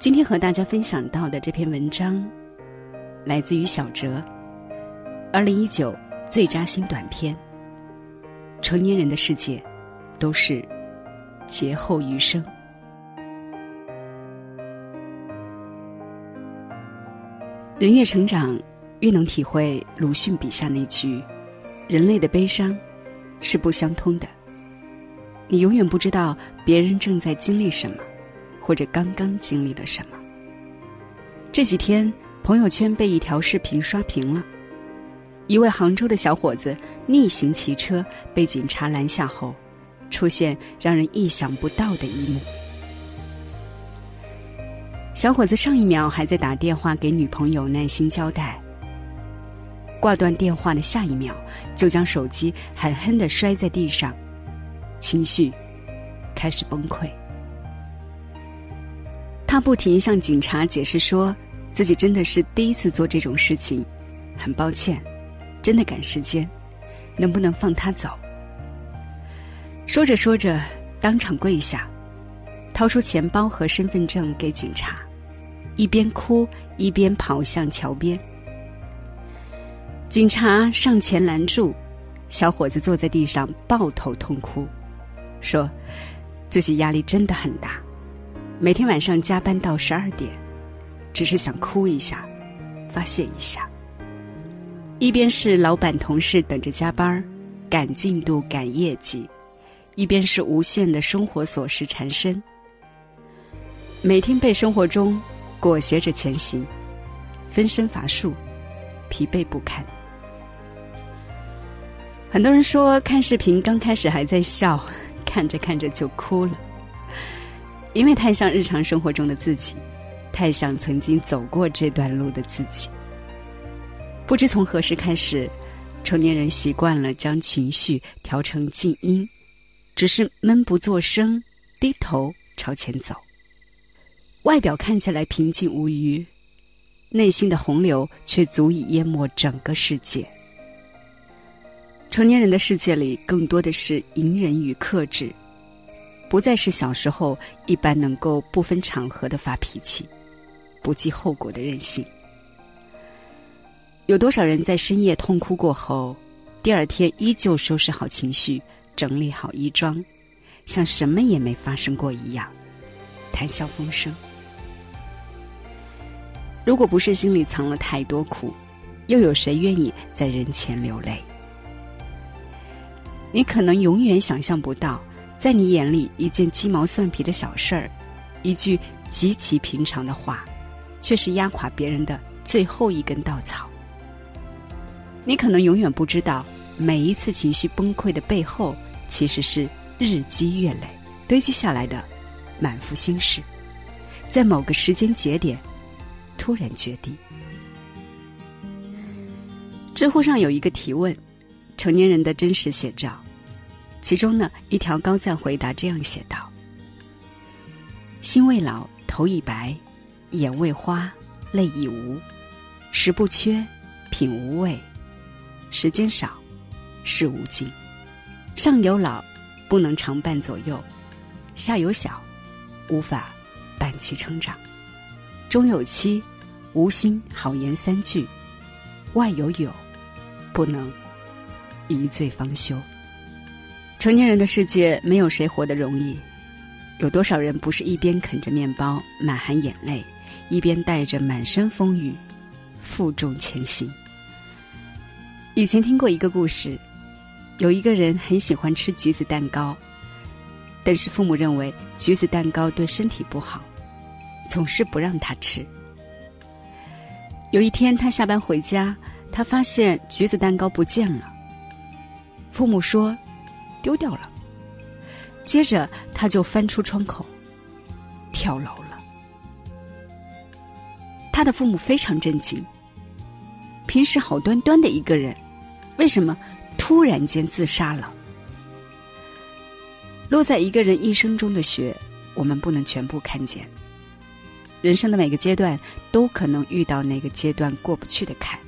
今天和大家分享到的这篇文章，来自于小哲，二零一九最扎心短片。成年人的世界，都是劫后余生。人越成长，越能体会鲁迅笔下那句：“人类的悲伤是不相通的。”你永远不知道别人正在经历什么，或者刚刚经历了什么。这几天，朋友圈被一条视频刷屏了。一位杭州的小伙子逆行骑车被警察拦下后，出现让人意想不到的一幕。小伙子上一秒还在打电话给女朋友耐心交代，挂断电话的下一秒就将手机狠狠的摔在地上，情绪开始崩溃。他不停向警察解释说，自己真的是第一次做这种事情，很抱歉。真的赶时间，能不能放他走？说着说着，当场跪下，掏出钱包和身份证给警察，一边哭一边跑向桥边。警察上前拦住，小伙子坐在地上抱头痛哭，说自己压力真的很大，每天晚上加班到十二点，只是想哭一下，发泄一下。一边是老板同事等着加班赶进度、赶业绩，一边是无限的生活琐事缠身。每天被生活中裹挟着前行，分身乏术，疲惫不堪。很多人说看视频刚开始还在笑，看着看着就哭了，因为太像日常生活中的自己，太像曾经走过这段路的自己。不知从何时开始，成年人习惯了将情绪调成静音，只是闷不作声，低头朝前走。外表看起来平静无余，内心的洪流却足以淹没整个世界。成年人的世界里，更多的是隐忍与克制，不再是小时候一般能够不分场合的发脾气，不计后果的任性。有多少人在深夜痛哭过后，第二天依旧收拾好情绪，整理好衣装，像什么也没发生过一样，谈笑风生？如果不是心里藏了太多苦，又有谁愿意在人前流泪？你可能永远想象不到，在你眼里一件鸡毛蒜皮的小事儿，一句极其平常的话，却是压垮别人的最后一根稻草。你可能永远不知道，每一次情绪崩溃的背后，其实是日积月累堆积下来的满腹心事，在某个时间节点突然决堤。知乎上有一个提问：成年人的真实写照，其中呢一条高赞回答这样写道：“心未老，头已白，眼未花，泪已无，食不缺，品无味。”时间少，事无尽，上有老，不能常伴左右；下有小，无法伴其成长；中有妻，无心好言三句；外有友，不能一醉方休。成年人的世界，没有谁活得容易。有多少人不是一边啃着面包，满含眼泪，一边带着满身风雨，负重前行？以前听过一个故事，有一个人很喜欢吃橘子蛋糕，但是父母认为橘子蛋糕对身体不好，总是不让他吃。有一天他下班回家，他发现橘子蛋糕不见了。父母说丢掉了，接着他就翻出窗口跳楼了。他的父母非常震惊。平时好端端的一个人，为什么突然间自杀了？落在一个人一生中的雪，我们不能全部看见。人生的每个阶段都可能遇到那个阶段过不去的坎。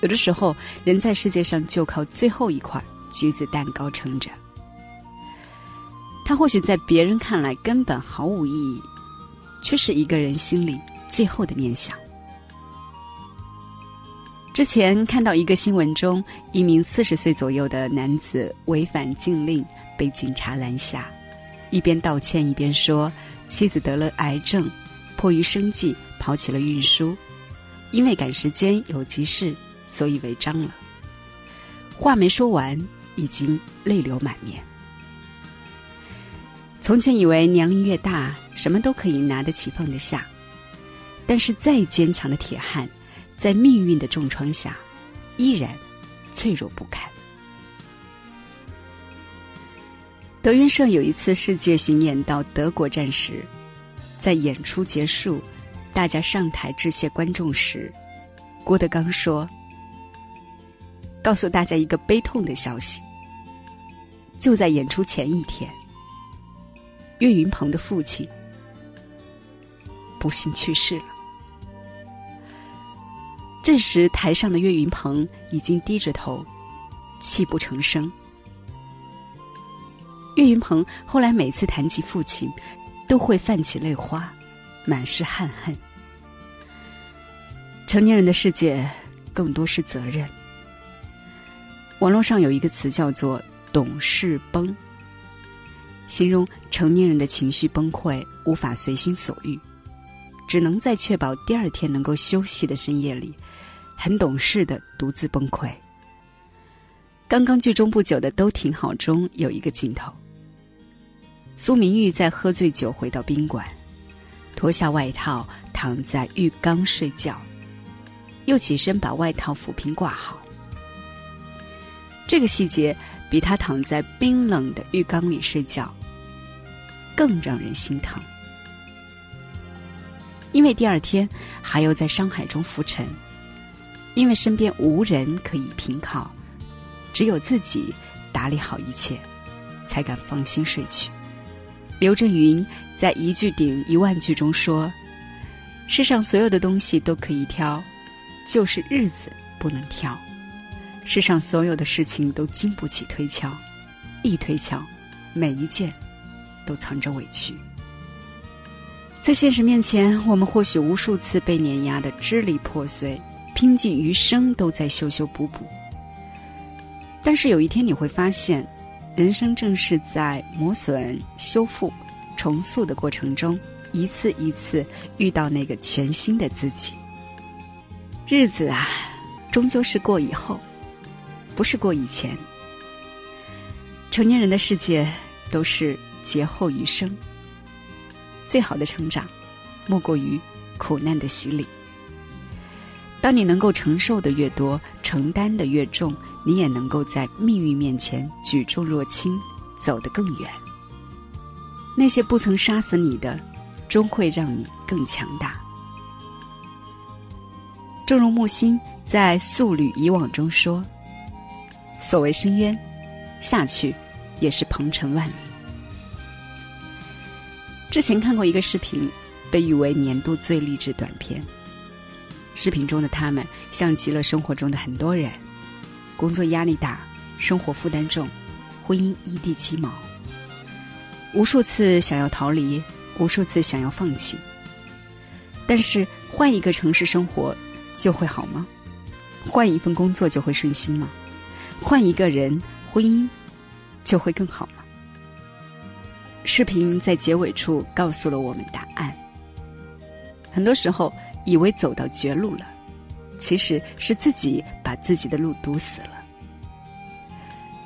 有的时候，人在世界上就靠最后一块橘子蛋糕撑着。他或许在别人看来根本毫无意义，却是一个人心里最后的念想。之前看到一个新闻中，一名四十岁左右的男子违反禁令被警察拦下，一边道歉一边说妻子得了癌症，迫于生计跑起了运输，因为赶时间有急事，所以违章了。话没说完，已经泪流满面。从前以为年龄越大，什么都可以拿得起放得下，但是再坚强的铁汉。在命运的重创下，依然脆弱不堪。德云社有一次世界巡演到德国站时，在演出结束，大家上台致谢观众时，郭德纲说：“告诉大家一个悲痛的消息，就在演出前一天，岳云鹏的父亲不幸去世了。”这时，台上的岳云鹏已经低着头，泣不成声。岳云鹏后来每次谈起父亲，都会泛起泪花，满是憾恨。成年人的世界，更多是责任。网络上有一个词叫做“懂事崩”，形容成年人的情绪崩溃，无法随心所欲，只能在确保第二天能够休息的深夜里。很懂事的独自崩溃。刚刚剧中不久的《都挺好》中有一个镜头，苏明玉在喝醉酒回到宾馆，脱下外套躺在浴缸睡觉，又起身把外套抚平挂好。这个细节比他躺在冰冷的浴缸里睡觉更让人心疼，因为第二天还要在商海中浮沉。因为身边无人可以凭靠，只有自己打理好一切，才敢放心睡去。刘震云在一句顶一万句中说：“世上所有的东西都可以挑，就是日子不能挑。世上所有的事情都经不起推敲，一推敲，每一件都藏着委屈。在现实面前，我们或许无数次被碾压的支离破碎。”拼尽余生都在修修补补，但是有一天你会发现，人生正是在磨损、修复、重塑的过程中，一次一次遇到那个全新的自己。日子啊，终究是过以后，不是过以前。成年人的世界都是劫后余生，最好的成长，莫过于苦难的洗礼。当你能够承受的越多，承担的越重，你也能够在命运面前举重若轻，走得更远。那些不曾杀死你的，终会让你更强大。正如木心在《素履以往》中说：“所谓深渊，下去也是鹏程万里。”之前看过一个视频，被誉为年度最励志短片。视频中的他们像极了生活中的很多人，工作压力大，生活负担重，婚姻一地鸡毛，无数次想要逃离，无数次想要放弃。但是换一个城市生活就会好吗？换一份工作就会顺心吗？换一个人，婚姻就会更好吗？视频在结尾处告诉了我们答案。很多时候。以为走到绝路了，其实是自己把自己的路堵死了。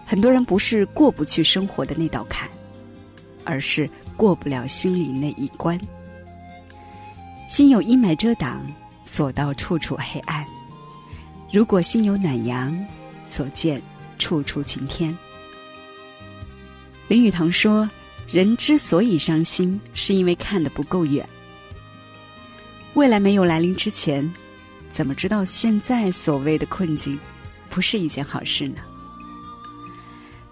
很多人不是过不去生活的那道坎，而是过不了心里那一关。心有阴霾遮挡，所到处处黑暗；如果心有暖阳，所见处处晴天。林语堂说：“人之所以伤心，是因为看得不够远。”未来没有来临之前，怎么知道现在所谓的困境不是一件好事呢？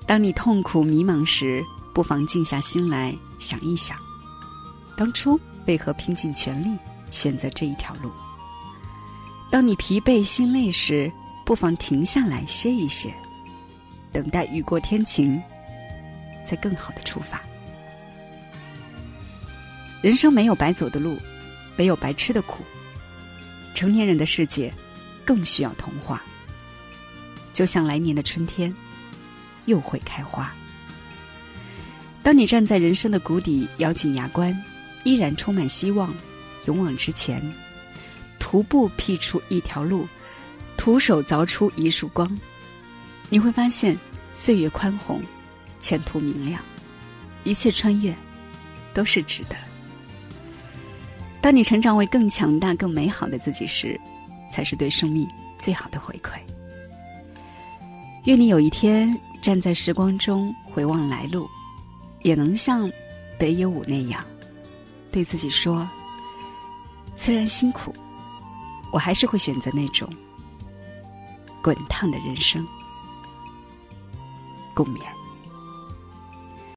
当你痛苦迷茫时，不妨静下心来想一想，当初为何拼尽全力选择这一条路？当你疲惫心累时，不妨停下来歇一歇，等待雨过天晴，再更好的出发。人生没有白走的路，没有白吃的苦。成年人的世界，更需要童话。就像来年的春天，又会开花。当你站在人生的谷底，咬紧牙关，依然充满希望，勇往直前，徒步辟出一条路，徒手凿出一束光，你会发现岁月宽宏，前途明亮，一切穿越都是值得。当你成长为更强大、更美好的自己时，才是对生命最好的回馈。愿你有一天站在时光中回望来路，也能像北野武那样，对自己说：“虽然辛苦，我还是会选择那种滚烫的人生。”共勉。